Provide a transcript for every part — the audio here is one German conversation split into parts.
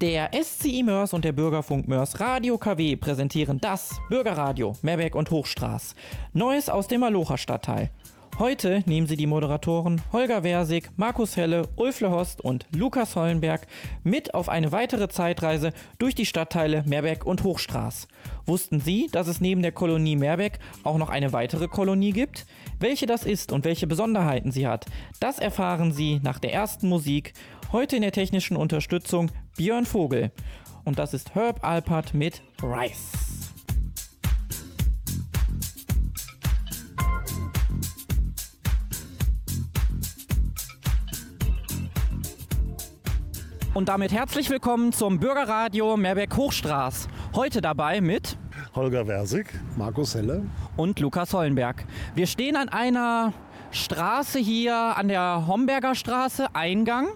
Der SCI Mörs und der Bürgerfunk Mörs Radio KW präsentieren das Bürgerradio Meerbeck und Hochstraß. Neues aus dem Malocher Stadtteil. Heute nehmen sie die Moderatoren Holger Versig, Markus Helle, Ulf Lehorst und Lukas Hollenberg mit auf eine weitere Zeitreise durch die Stadtteile Meerbeck und Hochstraß. Wussten Sie, dass es neben der Kolonie Meerbeck auch noch eine weitere Kolonie gibt? Welche das ist und welche Besonderheiten sie hat, das erfahren Sie nach der ersten Musik. Heute in der technischen Unterstützung Björn Vogel. Und das ist Herb Alpert mit Rice. Und damit herzlich willkommen zum Bürgerradio Meerbeck Hochstraß. Heute dabei mit Holger Versig, Markus Helle und Lukas Hollenberg. Wir stehen an einer Straße hier an der Homberger Straße, Eingang.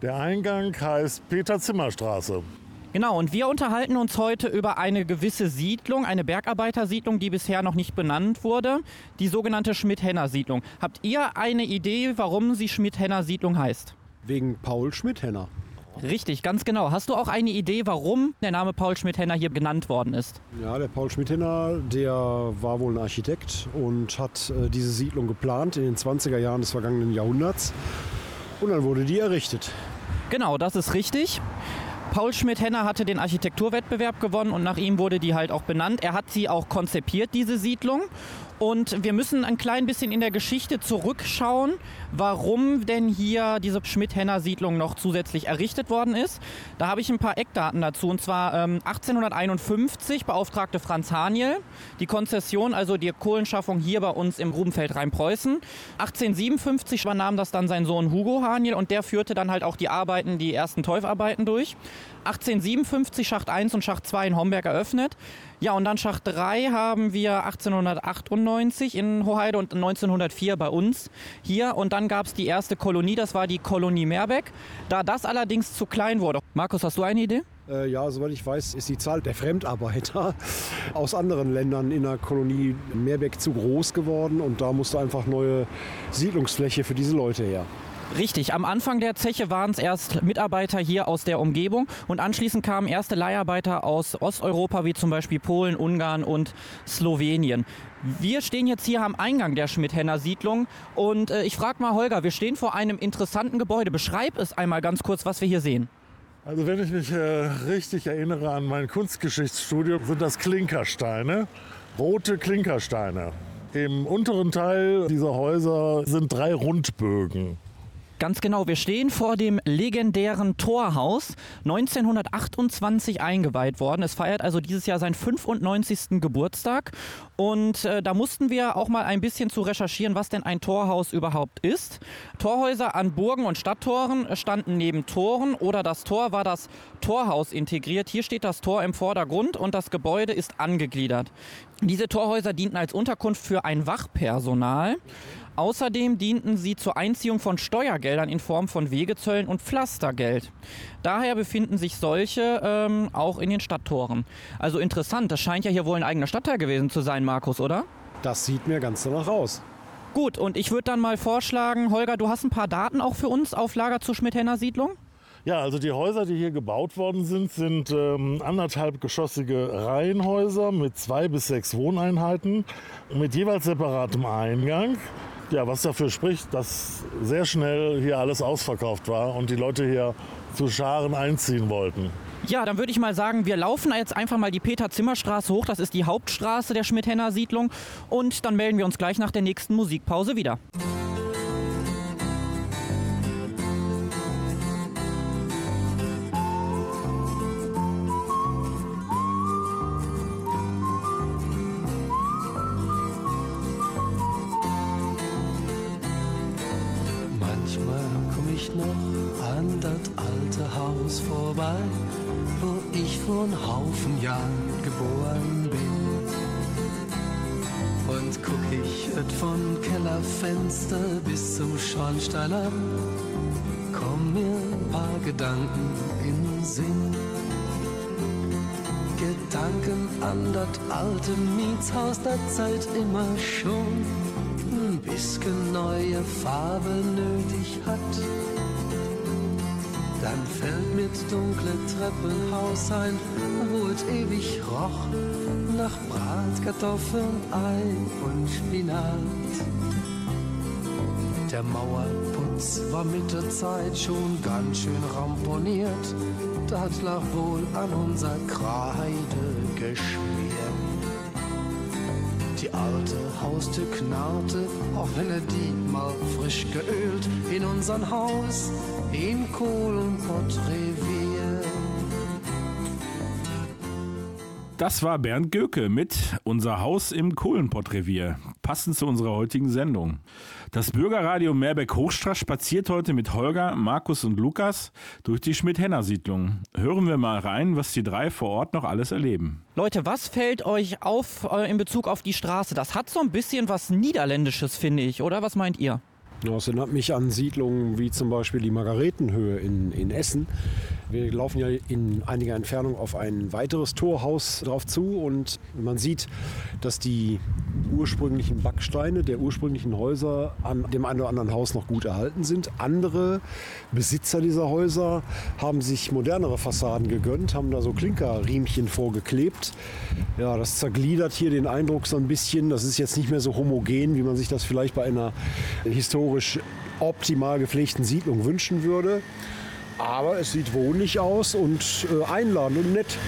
Der Eingang heißt Peter-Zimmer-Straße. Genau, und wir unterhalten uns heute über eine gewisse Siedlung, eine Bergarbeitersiedlung, die bisher noch nicht benannt wurde, die sogenannte Schmidt-Henner-Siedlung. Habt ihr eine Idee, warum sie Schmidt-Henner-Siedlung heißt? Wegen Paul Schmidt-Henner. Richtig, ganz genau. Hast du auch eine Idee, warum der Name Paul Schmidt-Henner hier genannt worden ist? Ja, der Paul Schmidt-Henner, der war wohl ein Architekt und hat äh, diese Siedlung geplant in den 20er Jahren des vergangenen Jahrhunderts. Und dann wurde die errichtet. Genau, das ist richtig. Paul Schmidt-Henner hatte den Architekturwettbewerb gewonnen und nach ihm wurde die halt auch benannt. Er hat sie auch konzipiert, diese Siedlung. Und wir müssen ein klein bisschen in der Geschichte zurückschauen, warum denn hier diese Schmidt-Henner-Siedlung noch zusätzlich errichtet worden ist. Da habe ich ein paar Eckdaten dazu. Und zwar ähm, 1851 beauftragte Franz Haniel die Konzession, also die Kohlenschaffung hier bei uns im Rubenfeld Rheinpreußen. 1857 übernahm das dann sein Sohn Hugo Haniel und der führte dann halt auch die Arbeiten, die ersten Teufarbeiten durch. 1857 Schacht 1 und Schacht 2 in Homberg eröffnet. Ja, und dann Schacht 3 haben wir 1898 in Hoheide und 1904 bei uns hier. Und dann gab es die erste Kolonie, das war die Kolonie Meerbeck. Da das allerdings zu klein wurde. Markus, hast du eine Idee? Äh, ja, soweit ich weiß, ist die Zahl der Fremdarbeiter aus anderen Ländern in der Kolonie Meerbeck zu groß geworden und da musste einfach neue Siedlungsfläche für diese Leute her. Richtig, am Anfang der Zeche waren es erst Mitarbeiter hier aus der Umgebung und anschließend kamen erste Leiharbeiter aus Osteuropa wie zum Beispiel Polen, Ungarn und Slowenien. Wir stehen jetzt hier am Eingang der Schmidt-Henner Siedlung und äh, ich frage mal Holger, wir stehen vor einem interessanten Gebäude. Beschreib es einmal ganz kurz, was wir hier sehen. Also wenn ich mich äh, richtig erinnere an mein Kunstgeschichtsstudium, sind das Klinkersteine, rote Klinkersteine. Im unteren Teil dieser Häuser sind drei Rundbögen. Ganz genau, wir stehen vor dem legendären Torhaus, 1928 eingeweiht worden. Es feiert also dieses Jahr seinen 95. Geburtstag. Und äh, da mussten wir auch mal ein bisschen zu recherchieren, was denn ein Torhaus überhaupt ist. Torhäuser an Burgen und Stadttoren standen neben Toren oder das Tor war das Torhaus integriert. Hier steht das Tor im Vordergrund und das Gebäude ist angegliedert. Diese Torhäuser dienten als Unterkunft für ein Wachpersonal. Außerdem dienten sie zur Einziehung von Steuergeldern in Form von Wegezöllen und Pflastergeld. Daher befinden sich solche ähm, auch in den Stadttoren. Also interessant, das scheint ja hier wohl ein eigener Stadtteil gewesen zu sein, Markus, oder? Das sieht mir ganz danach aus. Gut, und ich würde dann mal vorschlagen, Holger, du hast ein paar Daten auch für uns auf Lager zur Schmidt-Henner Siedlung? Ja, also die Häuser, die hier gebaut worden sind, sind ähm, anderthalb geschossige Reihenhäuser mit zwei bis sechs Wohneinheiten mit jeweils separatem Eingang. Ja, was dafür spricht, dass sehr schnell hier alles ausverkauft war und die Leute hier zu Scharen einziehen wollten. Ja, dann würde ich mal sagen, wir laufen jetzt einfach mal die Peter-Zimmer-Straße hoch. Das ist die Hauptstraße der Schmidt-Henner-Siedlung. Und dann melden wir uns gleich nach der nächsten Musikpause wieder. Kellerfenster bis zum Schornstein an, komm mir ein paar Gedanken in Sinn. Gedanken an das alte Mietshaus der Zeit immer schon ein bisschen neue Farbe nötig hat. Dann fällt mir dunkle Treppenhaus ein, wo es ewig roch nach Bratkartoffeln, Ei und Spinat. Der Mauerputz war mit der Zeit schon ganz schön ramponiert. Das lag wohl an unser Kreide geschmiert. Die alte Haustür knarrte, auch wenn er die mal frisch geölt in unseren Haus in Kohlenpottrevier. Das war Bernd Göke mit Unser Haus im Kohlenpottrevier, passend zu unserer heutigen Sendung. Das Bürgerradio Meerbeck-Hochstraß spaziert heute mit Holger, Markus und Lukas durch die Schmidt-Henner-Siedlung. Hören wir mal rein, was die drei vor Ort noch alles erleben. Leute, was fällt euch auf äh, in Bezug auf die Straße? Das hat so ein bisschen was Niederländisches, finde ich, oder? Was meint ihr? Das erinnert mich an Siedlungen wie zum Beispiel die Margaretenhöhe in, in Essen. Wir laufen ja in einiger Entfernung auf ein weiteres Torhaus drauf zu und man sieht, dass die ursprünglichen Backsteine der ursprünglichen Häuser an dem einen oder anderen Haus noch gut erhalten sind. Andere Besitzer dieser Häuser haben sich modernere Fassaden gegönnt, haben da so Klinkerriemchen vorgeklebt. Ja, das zergliedert hier den Eindruck so ein bisschen. Das ist jetzt nicht mehr so homogen, wie man sich das vielleicht bei einer historisch optimal gepflegten Siedlung wünschen würde. Aber es sieht wohnlich aus und äh, einladend und nett.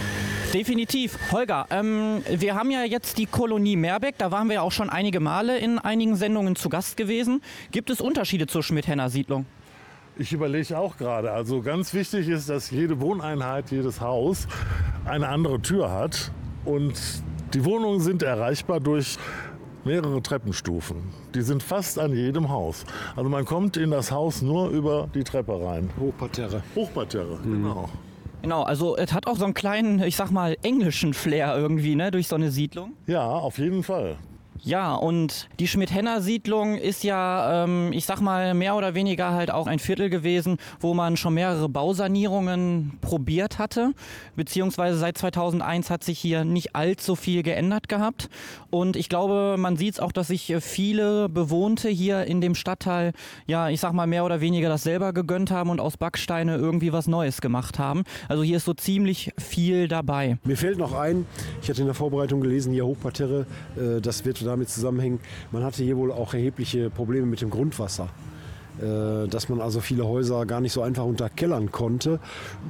Definitiv. Holger, ähm, wir haben ja jetzt die Kolonie Meerbeck, da waren wir ja auch schon einige Male in einigen Sendungen zu Gast gewesen. Gibt es Unterschiede zur Schmidt-Henner-Siedlung? Ich überlege auch gerade. Also ganz wichtig ist, dass jede Wohneinheit, jedes Haus eine andere Tür hat. Und die Wohnungen sind erreichbar durch mehrere Treppenstufen. Die sind fast an jedem Haus. Also man kommt in das Haus nur über die Treppe rein. Hochparterre. Hochparterre, genau. Genau, also es hat auch so einen kleinen, ich sag mal, englischen Flair irgendwie, ne, durch so eine Siedlung. Ja, auf jeden Fall. Ja, und die Schmidt-Henner-Siedlung ist ja, ähm, ich sag mal, mehr oder weniger halt auch ein Viertel gewesen, wo man schon mehrere Bausanierungen probiert hatte. Beziehungsweise seit 2001 hat sich hier nicht allzu viel geändert gehabt. Und ich glaube, man sieht es auch, dass sich viele Bewohnte hier in dem Stadtteil, ja, ich sag mal, mehr oder weniger das selber gegönnt haben und aus Backsteine irgendwie was Neues gemacht haben. Also hier ist so ziemlich viel dabei. Mir fällt noch ein, ich hatte in der Vorbereitung gelesen, hier Hochparterre, äh, das wird damit zusammenhängen, man hatte hier wohl auch erhebliche Probleme mit dem Grundwasser. Äh, Dass man also viele Häuser gar nicht so einfach unterkellern konnte.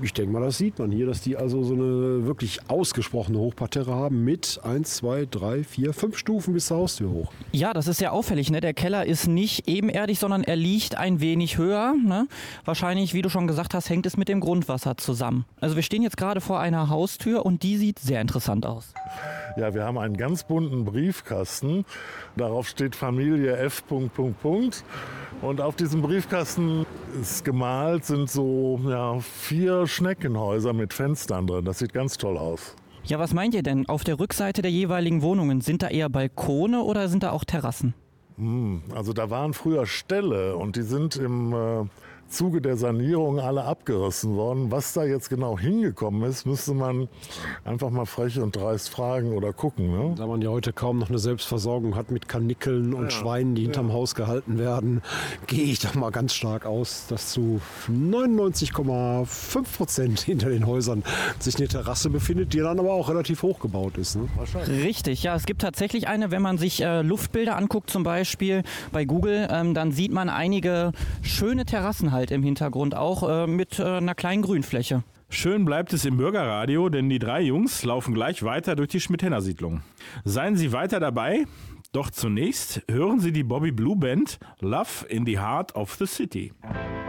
Ich denke mal, das sieht man hier, dass die also so eine wirklich ausgesprochene Hochparterre haben mit 1, 2, 3, 4, 5 Stufen bis zur Haustür hoch. Ja, das ist sehr auffällig. Ne? Der Keller ist nicht ebenerdig, sondern er liegt ein wenig höher. Ne? Wahrscheinlich, wie du schon gesagt hast, hängt es mit dem Grundwasser zusammen. Also wir stehen jetzt gerade vor einer Haustür und die sieht sehr interessant aus. Ja, wir haben einen ganz bunten Briefkasten. Darauf steht Familie F. Punkt, Punkt, Punkt. Und auf diesem Briefkasten ist gemalt, sind so ja, vier Schneckenhäuser mit Fenstern drin. Das sieht ganz toll aus. Ja, was meint ihr denn? Auf der Rückseite der jeweiligen Wohnungen sind da eher Balkone oder sind da auch Terrassen? Also da waren früher Ställe und die sind im äh, Zuge der Sanierung alle abgerissen worden. Was da jetzt genau hingekommen ist, müsste man einfach mal frech und dreist fragen oder gucken. Ne? Da man ja heute kaum noch eine Selbstversorgung hat mit Kanickeln und Schweinen, die hinterm Haus gehalten werden, gehe ich doch mal ganz stark aus, dass zu 99,5 Prozent hinter den Häusern sich eine Terrasse befindet, die dann aber auch relativ hoch gebaut ist. Ne? Richtig, ja, es gibt tatsächlich eine, wenn man sich äh, Luftbilder anguckt, zum Beispiel bei Google, ähm, dann sieht man einige schöne Terrassen halt im Hintergrund auch äh, mit äh, einer kleinen Grünfläche. Schön bleibt es im Bürgerradio, denn die drei Jungs laufen gleich weiter durch die Schmidt-Henner-Siedlung. Seien Sie weiter dabei, doch zunächst hören Sie die Bobby Blue Band Love in the Heart of the City. Ain't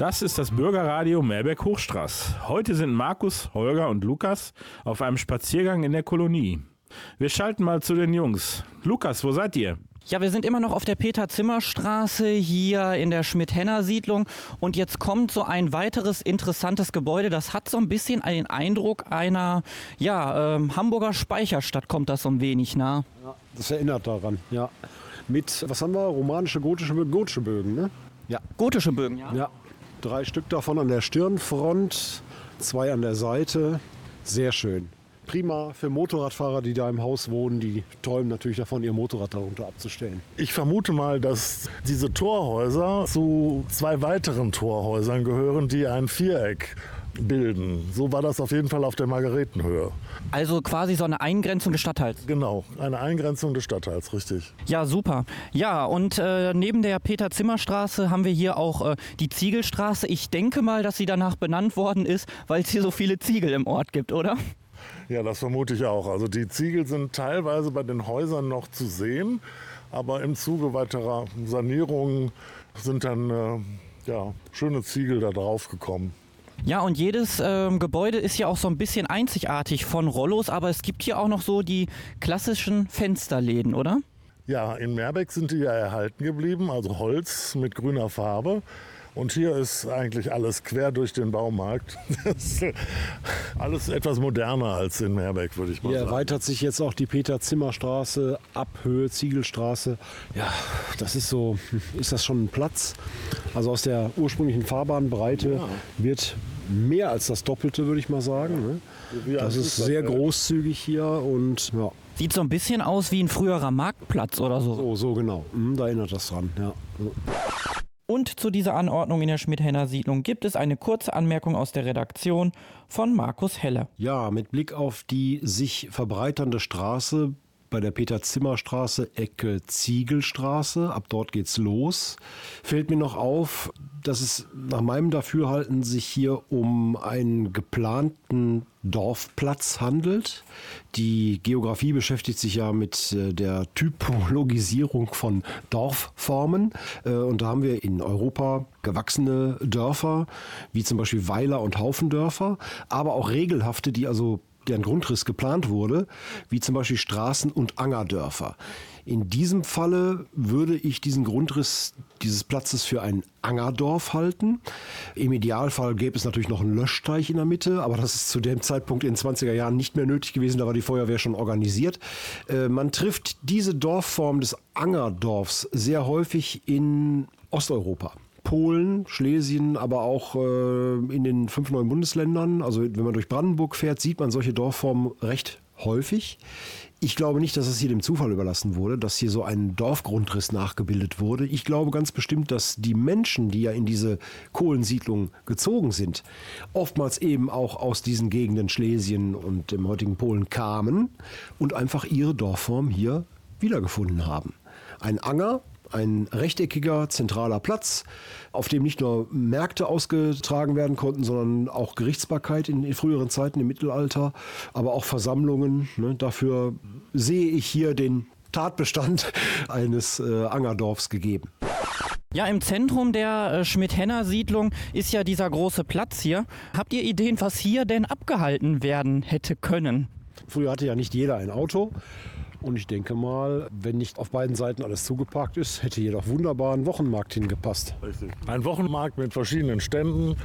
Das ist das Bürgerradio Meerberg Hochstraß. Heute sind Markus, Holger und Lukas auf einem Spaziergang in der Kolonie. Wir schalten mal zu den Jungs. Lukas, wo seid ihr? Ja, wir sind immer noch auf der Peter-Zimmer-Straße hier in der Schmidt-Henner-Siedlung und jetzt kommt so ein weiteres interessantes Gebäude. Das hat so ein bisschen den Eindruck einer ja, ähm, Hamburger Speicherstadt, kommt das so ein wenig nah. Das erinnert daran, ja. Mit, was haben wir? Romanische, gotische, Bögen, gotische Bögen, ne? Ja. Gotische Bögen, ja. Ja. Drei Stück davon an der Stirnfront, zwei an der Seite. Sehr schön. Prima für Motorradfahrer, die da im Haus wohnen. Die träumen natürlich davon, ihr Motorrad darunter abzustellen. Ich vermute mal, dass diese Torhäuser zu zwei weiteren Torhäusern gehören, die ein Viereck bilden. So war das auf jeden Fall auf der Margaretenhöhe. Also quasi so eine Eingrenzung des Stadtteils. Genau, eine Eingrenzung des Stadtteils, richtig. Ja, super. Ja, und äh, neben der Peter-Zimmer-Straße haben wir hier auch äh, die Ziegelstraße. Ich denke mal, dass sie danach benannt worden ist, weil es hier so viele Ziegel im Ort gibt, oder? Ja, das vermute ich auch. Also die Ziegel sind teilweise bei den Häusern noch zu sehen, aber im Zuge weiterer Sanierungen sind dann äh, ja, schöne Ziegel da drauf gekommen. Ja, und jedes ähm, Gebäude ist ja auch so ein bisschen einzigartig von Rollos, aber es gibt hier auch noch so die klassischen Fensterläden, oder? Ja, in Meerbeck sind die ja erhalten geblieben, also Holz mit grüner Farbe. Und hier ist eigentlich alles quer durch den Baumarkt. Das ist alles etwas moderner als in Meerbeck, würde ich mal Hier sagen. erweitert sich jetzt auch die Peter-Zimmer-Straße, Abhöhe, Ziegelstraße. Ja, das ist so, ist das schon ein Platz? Also aus der ursprünglichen Fahrbahnbreite wird mehr als das Doppelte, würde ich mal sagen. Ne? Das ist sehr großzügig hier und ja, Sieht so ein bisschen aus wie ein früherer Marktplatz oder so. so, so genau. Hm, da erinnert das dran. Ja. Und zu dieser Anordnung in der Schmidt-Henner Siedlung gibt es eine kurze Anmerkung aus der Redaktion von Markus Helle. Ja, mit Blick auf die sich verbreiternde Straße bei der Peter-Zimmer-Straße, Ecke Ziegelstraße, ab dort geht's los, fällt mir noch auf, dass es nach meinem Dafürhalten sich hier um einen geplanten Dorfplatz handelt. Die Geografie beschäftigt sich ja mit äh, der Typologisierung von Dorfformen. Äh, Und da haben wir in Europa gewachsene Dörfer, wie zum Beispiel Weiler und Haufendörfer, aber auch regelhafte, die also deren Grundriss geplant wurde, wie zum Beispiel Straßen- und Angerdörfer. In diesem Falle würde ich diesen Grundriss dieses Platzes für ein Angerdorf halten. Im Idealfall gäbe es natürlich noch einen Löschteich in der Mitte, aber das ist zu dem Zeitpunkt in den 20er Jahren nicht mehr nötig gewesen, da war die Feuerwehr schon organisiert. Äh, man trifft diese Dorfform des Angerdorfs sehr häufig in Osteuropa. Polen, Schlesien, aber auch äh, in den fünf neuen Bundesländern. Also wenn man durch Brandenburg fährt, sieht man solche Dorfformen recht häufig. Ich glaube nicht, dass es hier dem Zufall überlassen wurde, dass hier so ein Dorfgrundriss nachgebildet wurde. Ich glaube ganz bestimmt, dass die Menschen, die ja in diese Kohlensiedlung gezogen sind, oftmals eben auch aus diesen Gegenden Schlesien und dem heutigen Polen kamen und einfach ihre Dorfform hier wiedergefunden haben. Ein Anger, ein rechteckiger zentraler Platz, auf dem nicht nur Märkte ausgetragen werden konnten, sondern auch Gerichtsbarkeit in, in früheren Zeiten im Mittelalter, aber auch Versammlungen. Ne? Dafür sehe ich hier den Tatbestand eines äh, Angerdorfs gegeben. Ja, im Zentrum der äh, Schmidt-Henner-Siedlung ist ja dieser große Platz hier. Habt ihr Ideen, was hier denn abgehalten werden hätte können? Früher hatte ja nicht jeder ein Auto. Und ich denke mal, wenn nicht auf beiden Seiten alles zugeparkt ist, hätte hier doch wunderbar ein Wochenmarkt hingepasst. Richtig. Ein Wochenmarkt mit verschiedenen Ständen,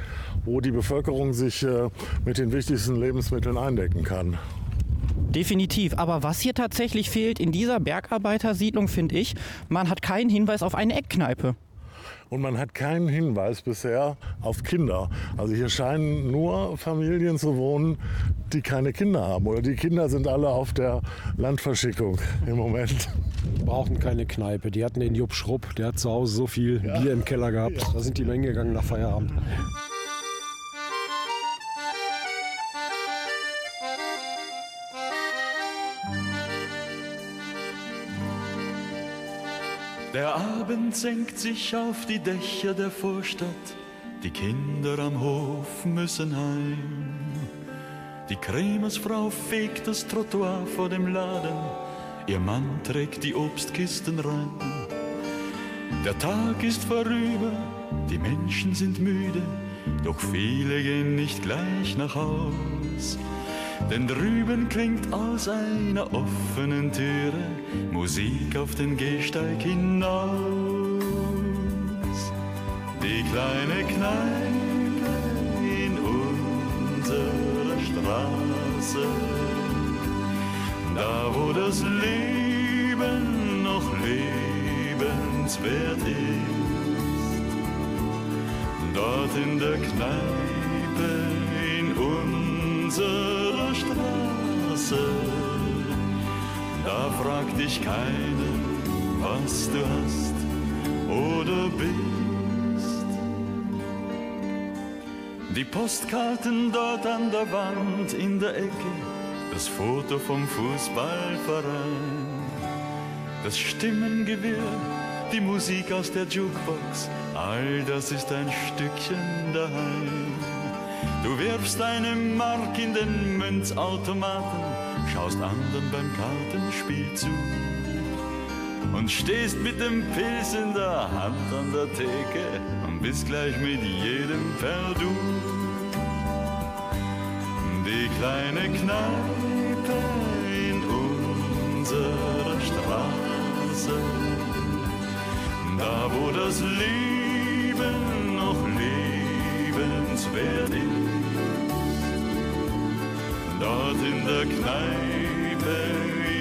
wo die Bevölkerung sich äh, mit den wichtigsten Lebensmitteln eindecken kann. Definitiv. Aber was hier tatsächlich fehlt in dieser Bergarbeitersiedlung, finde ich, man hat keinen Hinweis auf eine Eckkneipe. Und man hat keinen Hinweis bisher auf Kinder. Also hier scheinen nur Familien zu wohnen, die keine Kinder haben. Oder die Kinder sind alle auf der Landverschickung im Moment. Brauchten keine Kneipe. Die hatten den Jupp Schrupp, der hat zu Hause so viel Bier im Keller gehabt. Da sind die mal hingegangen nach Feierabend. Der Abend senkt sich auf die Dächer der Vorstadt, die Kinder am Hof müssen heim. Die Krämersfrau fegt das Trottoir vor dem Laden, ihr Mann trägt die Obstkisten rein. Der Tag ist vorüber, die Menschen sind müde, doch viele gehen nicht gleich nach Haus. Denn drüben klingt aus einer offenen Türe Musik auf den Gehsteig hinaus. Die kleine Kneipe in unserer Straße, da wo das Leben noch lebenswert ist. Dort in der Kneipe in unserer Straße, da fragt dich keiner, was du hast oder bist. Die Postkarten dort an der Wand in der Ecke, das Foto vom Fußballverein, das Stimmengewirr, die Musik aus der Jukebox, all das ist ein Stückchen daheim. Du wirfst eine Mark in den Münzautomaten, schaust anderen beim Kartenspiel zu und stehst mit dem Pilz in der Hand an der Theke und bist gleich mit jedem per Du. Die kleine Kneipe in unserer Straße, da wo das Leben noch lebenswert ist. Dort in der Kneipe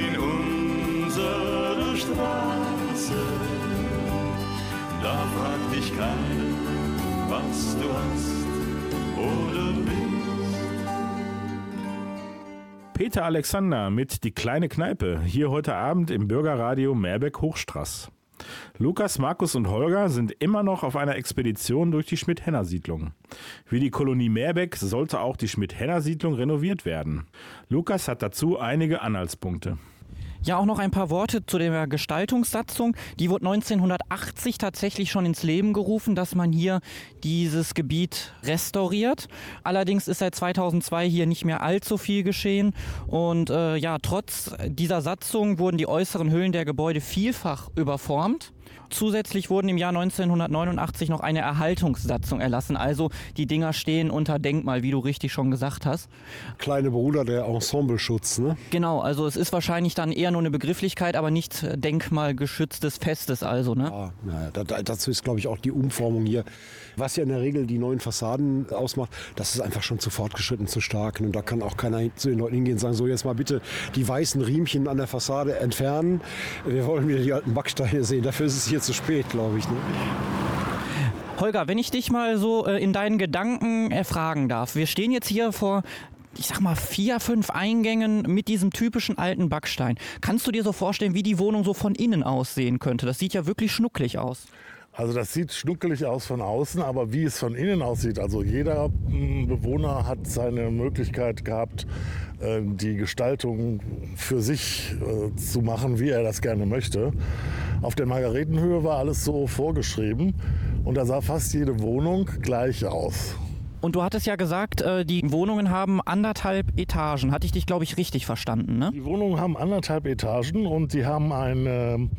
in unserer Straße, da fragt dich keiner, was du hast oder bist. Peter Alexander mit Die kleine Kneipe, hier heute Abend im Bürgerradio Meerbeck-Hochstraß. Lukas, Markus und Holger sind immer noch auf einer Expedition durch die Schmidt-Henner-Siedlung. Wie die Kolonie Meerbeck sollte auch die Schmidt-Henner-Siedlung renoviert werden. Lukas hat dazu einige Anhaltspunkte. Ja, auch noch ein paar Worte zu der Gestaltungssatzung. Die wurde 1980 tatsächlich schon ins Leben gerufen, dass man hier dieses Gebiet restauriert. Allerdings ist seit 2002 hier nicht mehr allzu viel geschehen. Und äh, ja, trotz dieser Satzung wurden die äußeren Hüllen der Gebäude vielfach überformt. Zusätzlich wurden im Jahr 1989 noch eine Erhaltungssatzung erlassen. Also die Dinger stehen unter Denkmal, wie du richtig schon gesagt hast. Kleine Bruder der Ensembleschutz, ne? Genau, also es ist wahrscheinlich dann eher nur eine Begrifflichkeit, aber nicht äh, denkmalgeschütztes Festes also, ne? Ah, naja, da, da, dazu ist, glaube ich, auch die Umformung hier. Was ja in der Regel die neuen Fassaden ausmacht, das ist einfach schon zu fortgeschritten, zu stark. Und da kann auch keiner zu den Leuten hingehen und sagen, so jetzt mal bitte die weißen Riemchen an der Fassade entfernen. Wir wollen wieder die alten Backsteine sehen. Dafür ist es hier zu spät, glaube ich. Ne? Holger, wenn ich dich mal so äh, in deinen Gedanken erfragen darf. Wir stehen jetzt hier vor ich sag mal, vier, fünf Eingängen mit diesem typischen alten Backstein. Kannst du dir so vorstellen, wie die Wohnung so von innen aussehen könnte? Das sieht ja wirklich schnucklig aus. Also das sieht schnuckelig aus von außen, aber wie es von innen aussieht, also jeder mm, Bewohner hat seine Möglichkeit gehabt, äh, die Gestaltung für sich äh, zu machen, wie er das gerne möchte. Auf der Margaretenhöhe war alles so vorgeschrieben und da sah fast jede Wohnung gleich aus. Und du hattest ja gesagt, äh, die Wohnungen haben anderthalb Etagen. Hatte ich dich, glaube ich, richtig verstanden, ne? Die Wohnungen haben anderthalb Etagen und die haben eine,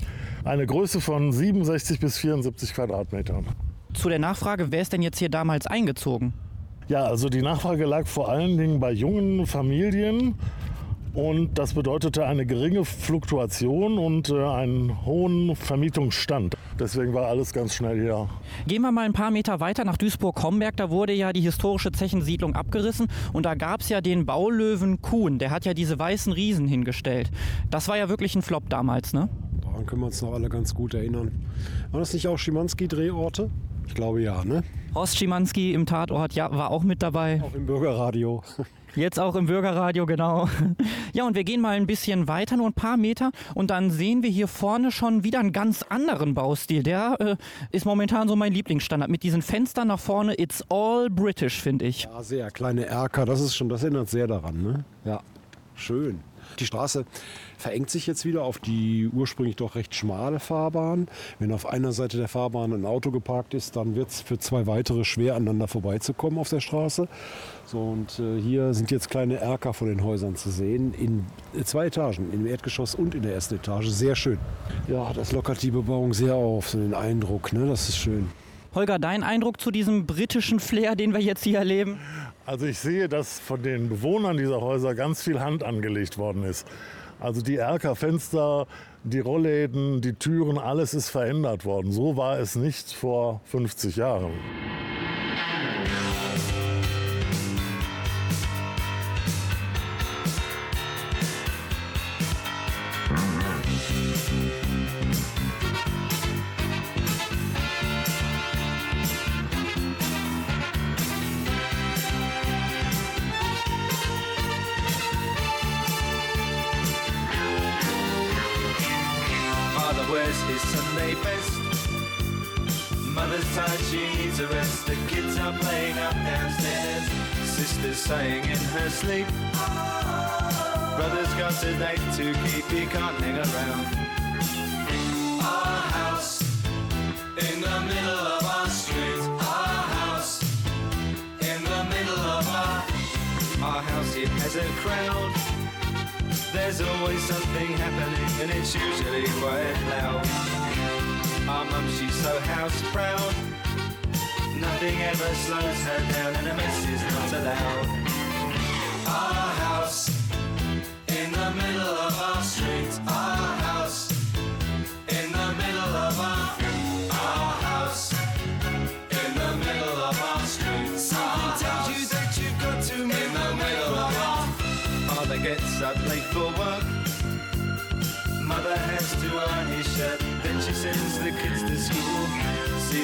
eine Größe von 67 bis 74 Quadratmetern. Zu der Nachfrage, wer ist denn jetzt hier damals eingezogen? Ja, also die Nachfrage lag vor allen Dingen bei jungen Familien und das bedeutete eine geringe Fluktuation und äh, einen hohen Vermietungsstand. Deswegen war alles ganz schnell hier. Gehen wir mal ein paar Meter weiter nach Duisburg-Homberg. Da wurde ja die historische Zechensiedlung abgerissen und da gab es ja den Baulöwen Kuhn. Der hat ja diese weißen Riesen hingestellt. Das war ja wirklich ein Flop damals, ne? Daran können wir uns noch alle ganz gut erinnern. Waren das nicht auch Schimanski-Drehorte? Ich glaube ja, ne? Horst Schimanski im Tatort, ja, war auch mit dabei. Auch im Bürgerradio. Jetzt auch im Bürgerradio, genau. Ja, und wir gehen mal ein bisschen weiter, nur ein paar Meter. Und dann sehen wir hier vorne schon wieder einen ganz anderen Baustil. Der äh, ist momentan so mein Lieblingsstandard. Mit diesen Fenstern nach vorne, it's all British, finde ich. Ja, sehr kleine Erker, das ist schon, das erinnert sehr daran, ne? Ja, schön. Die Straße verengt sich jetzt wieder auf die ursprünglich doch recht schmale Fahrbahn. Wenn auf einer Seite der Fahrbahn ein Auto geparkt ist, dann wird es für zwei weitere schwer aneinander vorbeizukommen auf der Straße. So, und äh, hier sind jetzt kleine Erker von den Häusern zu sehen, in äh, zwei Etagen, im Erdgeschoss und in der ersten Etage. Sehr schön. Ja, das lockert die Bebauung sehr auf, so den Eindruck, ne? das ist schön. Holger, dein Eindruck zu diesem britischen Flair, den wir jetzt hier erleben? Also ich sehe, dass von den Bewohnern dieser Häuser ganz viel Hand angelegt worden ist. Also die Erkerfenster, die Rollläden, die Türen, alles ist verändert worden. So war es nicht vor 50 Jahren. Slows her down, and a mess is not allowed.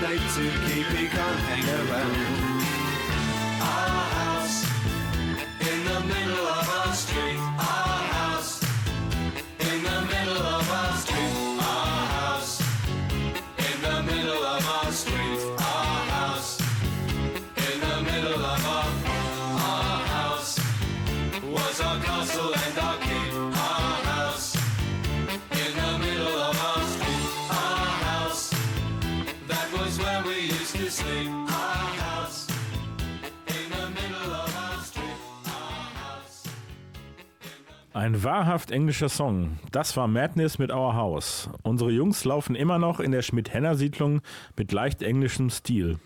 night to keep me calm. Hang around. Wahrhaft englischer Song. Das war Madness mit Our House. Unsere Jungs laufen immer noch in der Schmidt-Henner-Siedlung mit leicht englischem Stil.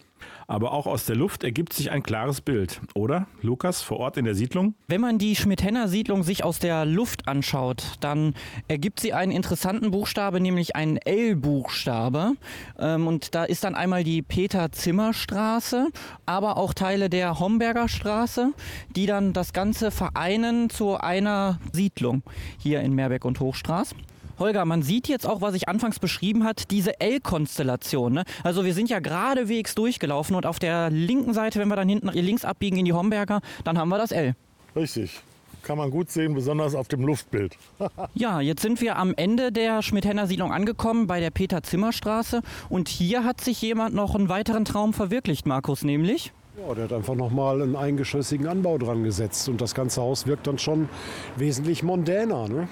Aber auch aus der Luft ergibt sich ein klares Bild, oder? Lukas, vor Ort in der Siedlung? Wenn man die Schmidt-Henner-Siedlung sich aus der Luft anschaut, dann ergibt sie einen interessanten Buchstabe, nämlich einen L-Buchstabe. Ähm, und da ist dann einmal die Peter-Zimmer-Straße, aber auch Teile der Homberger Straße, die dann das Ganze vereinen zu einer Siedlung hier in Meerbeck und Hochstraß. Holger, man sieht jetzt auch, was ich anfangs beschrieben hat, diese L-Konstellation. Ne? Also wir sind ja geradewegs durchgelaufen und auf der linken Seite, wenn wir dann hinten links abbiegen in die Homberger, dann haben wir das L. Richtig. Kann man gut sehen, besonders auf dem Luftbild. Ja, jetzt sind wir am Ende der Schmidt-Henner Siedlung angekommen, bei der Peter-Zimmer-Straße. Und hier hat sich jemand noch einen weiteren Traum verwirklicht, Markus, nämlich? Ja, der hat einfach nochmal einen eingeschossigen Anbau dran gesetzt und das ganze Haus wirkt dann schon wesentlich mondäner. Ne?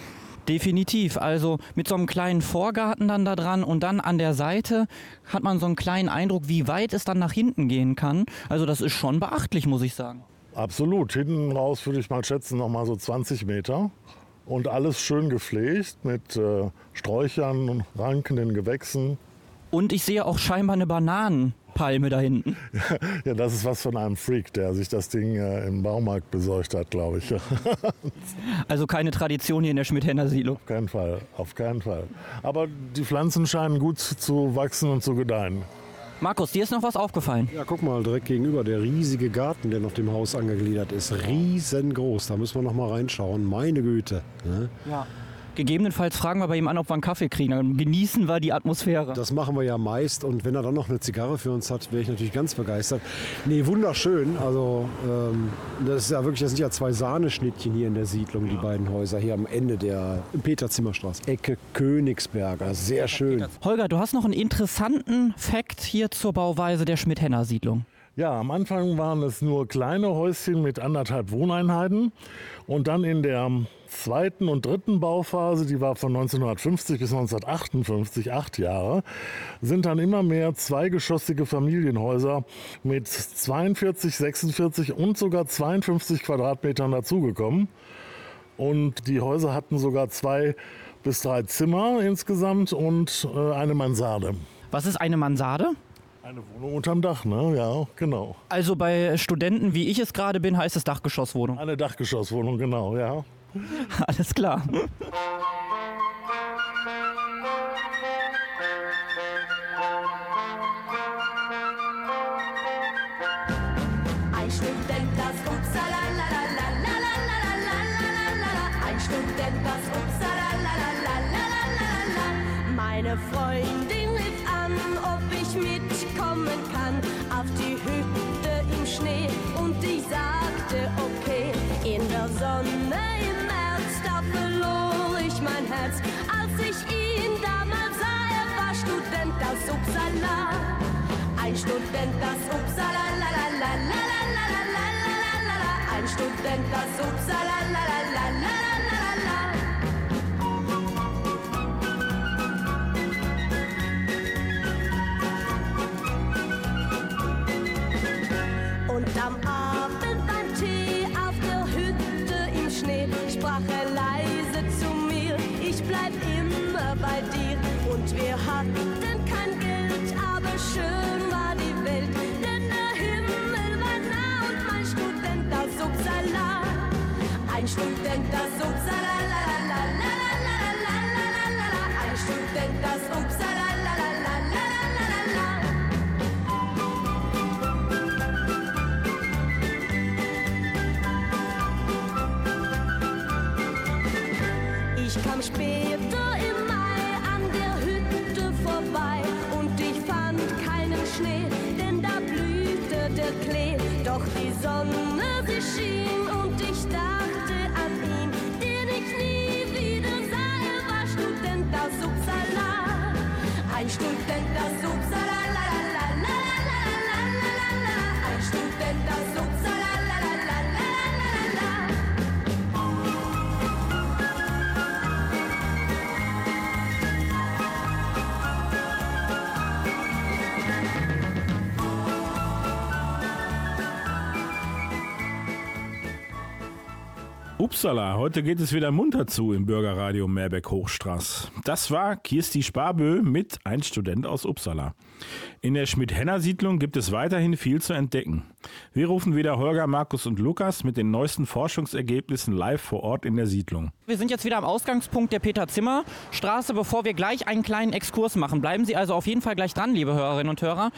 Definitiv. Also mit so einem kleinen Vorgarten dann da dran und dann an der Seite hat man so einen kleinen Eindruck, wie weit es dann nach hinten gehen kann. Also das ist schon beachtlich, muss ich sagen. Absolut. Hinten raus würde ich mal schätzen, noch mal so 20 Meter. Und alles schön gepflegt mit äh, Sträuchern und rankenden Gewächsen. Und ich sehe auch scheinbar eine Bananenpalme da hinten. Ja, das ist was von einem Freak, der sich das Ding äh, im Baumarkt besorgt hat, glaube ich. Auf Also keine Tradition hier in der Schmidt-Henner Siedlung. keinen Fall, auf keinen Fall. Aber die Pflanzen scheinen gut zu wachsen und zu gedeihen. Markus, dir ist noch was aufgefallen? Ja, guck mal, direkt gegenüber der riesige Garten, der noch dem Haus angegliedert ist. Riesengroß. Da müssen wir noch mal reinschauen. Meine Güte. Ne? Ja. Gegebenenfalls fragen wir bei ihm an, ob wir einen Kaffee kriegen. Dann genießen wir die Atmosphäre. Das machen wir ja meist. Und wenn er dann noch eine Zigarre für uns hat, wäre ich natürlich ganz begeistert. Nee, wunderschön. Also, ähm, das ist ja wirklich, das sind ja zwei Sahneschnittchen hier in der Siedlung, die beiden Häuser hier am Ende der Peter-Zimmer-Straße. Ecke Königsberger. Sehr schön. Holger, du hast noch einen interessanten Fakt hier zur Bauweise der Schmidt-Henner Siedlung. Ja, am Anfang waren es nur kleine Häuschen mit anderthalb Wohneinheiten. Und dann in der zweiten und dritten Bauphase, die war von 1950 bis 1958, acht Jahre, sind dann immer mehr zweigeschossige Familienhäuser mit 42, 46 und sogar 52 Quadratmetern dazugekommen. Und die Häuser hatten sogar zwei bis drei Zimmer insgesamt und äh, eine Mansarde. Was ist eine Mansarde? Eine Wohnung unterm Dach, ne? Ja, genau. Also bei Studenten, wie ich es gerade bin, heißt es Dachgeschosswohnung. Eine Dachgeschosswohnung, genau, ja. Alles klar. Student, das Uppsala, la la la la la la la la la la. Ein Student, das Uppsala, la la la la la la Upsala, heute geht es wieder munter zu im Bürgerradio Meerbeck Hochstraß. Das war Kirsti Sparbö mit Ein Student aus Uppsala. In der Schmidt-Henner-Siedlung gibt es weiterhin viel zu entdecken. Wir rufen wieder Holger, Markus und Lukas mit den neuesten Forschungsergebnissen live vor Ort in der Siedlung. Wir sind jetzt wieder am Ausgangspunkt der Peter-Zimmer-Straße. Bevor wir gleich einen kleinen Exkurs machen, bleiben Sie also auf jeden Fall gleich dran, liebe Hörerinnen und Hörer.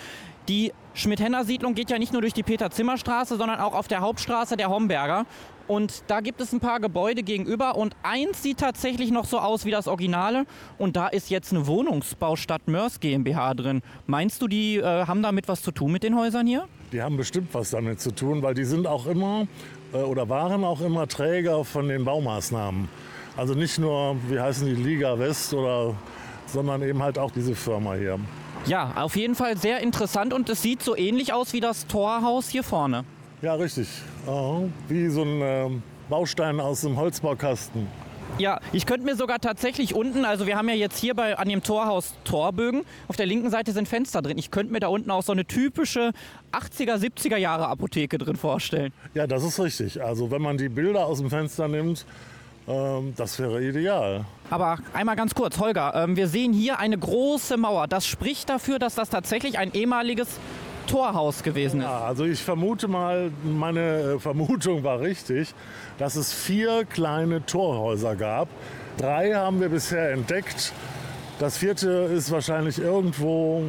Die Schmidt-Henner-Siedlung geht ja nicht nur durch die Peter-Zimmer-Straße, sondern auch auf der Hauptstraße der Homberger. Und da gibt es ein paar Gebäude gegenüber und eins sieht tatsächlich noch so aus wie das Originale. Und da ist jetzt eine Wohnungsbaustadt Mörs GmbH drin. Meinst du, die äh, haben damit was zu tun mit den Häusern hier? Die haben bestimmt was damit zu tun, weil die sind auch immer äh, oder waren auch immer Träger von den Baumaßnahmen. Also nicht nur, wie heißen die, Liga West oder, sondern eben halt auch diese Firma hier. Ja, auf jeden Fall sehr interessant und es sieht so ähnlich aus wie das Torhaus hier vorne. Ja, richtig. Aha. Wie so ein ähm, Baustein aus dem Holzbaukasten. Ja, ich könnte mir sogar tatsächlich unten, also wir haben ja jetzt hier bei, an dem Torhaus Torbögen, auf der linken Seite sind Fenster drin. Ich könnte mir da unten auch so eine typische 80er, 70er Jahre Apotheke drin vorstellen. Ja, das ist richtig. Also wenn man die Bilder aus dem Fenster nimmt, ähm, das wäre ideal. Aber einmal ganz kurz, Holger, ähm, wir sehen hier eine große Mauer. Das spricht dafür, dass das tatsächlich ein ehemaliges Torhaus gewesen ist. Ja, also ich vermute mal, meine äh, Vermutung war richtig, dass es vier kleine Torhäuser gab. Drei haben wir bisher entdeckt. Das vierte ist wahrscheinlich irgendwo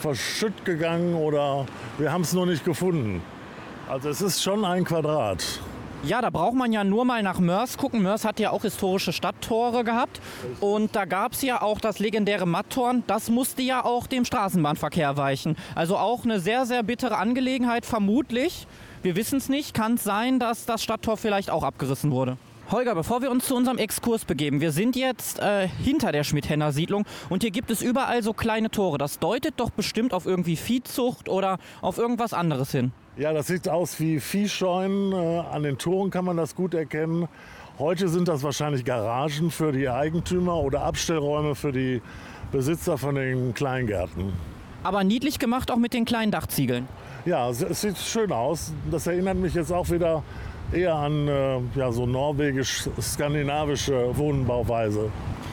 verschütt gegangen oder wir haben es nur nicht gefunden. Also es ist schon ein Quadrat. Ja, da braucht man ja nur mal nach Mörs gucken. Mörs hat ja auch historische Stadttore gehabt. Und da gab es ja auch das legendäre Mattorn. Das musste ja auch dem Straßenbahnverkehr weichen. Also auch eine sehr, sehr bittere Angelegenheit, vermutlich. Wir wissen es nicht. Kann es sein, dass das Stadttor vielleicht auch abgerissen wurde? Holger, bevor wir uns zu unserem Exkurs begeben, wir sind jetzt äh, hinter der Schmidt-Henner-Siedlung und hier gibt es überall so kleine Tore. Das deutet doch bestimmt auf irgendwie Viehzucht oder auf irgendwas anderes hin. Ja, das sieht aus wie Viehscheunen. Äh, An den Toren kann man das gut erkennen. Heute sind das wahrscheinlich Garagen für die Eigentümer oder Abstellräume für die Besitzer von den Kleingärten. Aber niedlich gemacht auch mit den kleinen Dachziegeln. Ja, es es sieht schön aus. Das erinnert mich jetzt auch wieder eher an äh, ja, so norwegisch-skandinavische Wohnbauweise.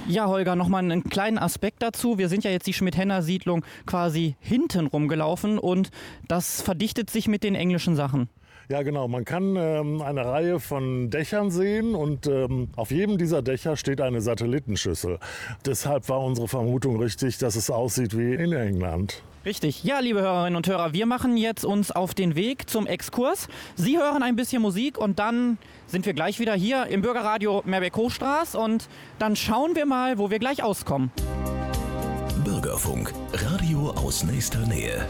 Ja, Holger, nochmal einen kleinen Aspekt dazu. Wir sind ja jetzt die Schmidt-Henner-Siedlung quasi hinten rumgelaufen und das verdichtet sich mit den englischen Sachen. Ja, genau. Man kann ähm, eine Reihe von Dächern sehen und ähm, auf jedem dieser Dächer steht eine Satellitenschüssel. Deshalb war unsere Vermutung richtig, dass es aussieht wie in England. Richtig. Ja, liebe Hörerinnen und Hörer, wir machen jetzt uns auf den Weg zum Exkurs. Sie hören ein bisschen Musik und dann sind wir gleich wieder hier im Bürgerradio Meerbeck-Hochstraß und dann schauen wir mal, wo wir gleich auskommen. Bürgerfunk, Radio aus nächster Nähe.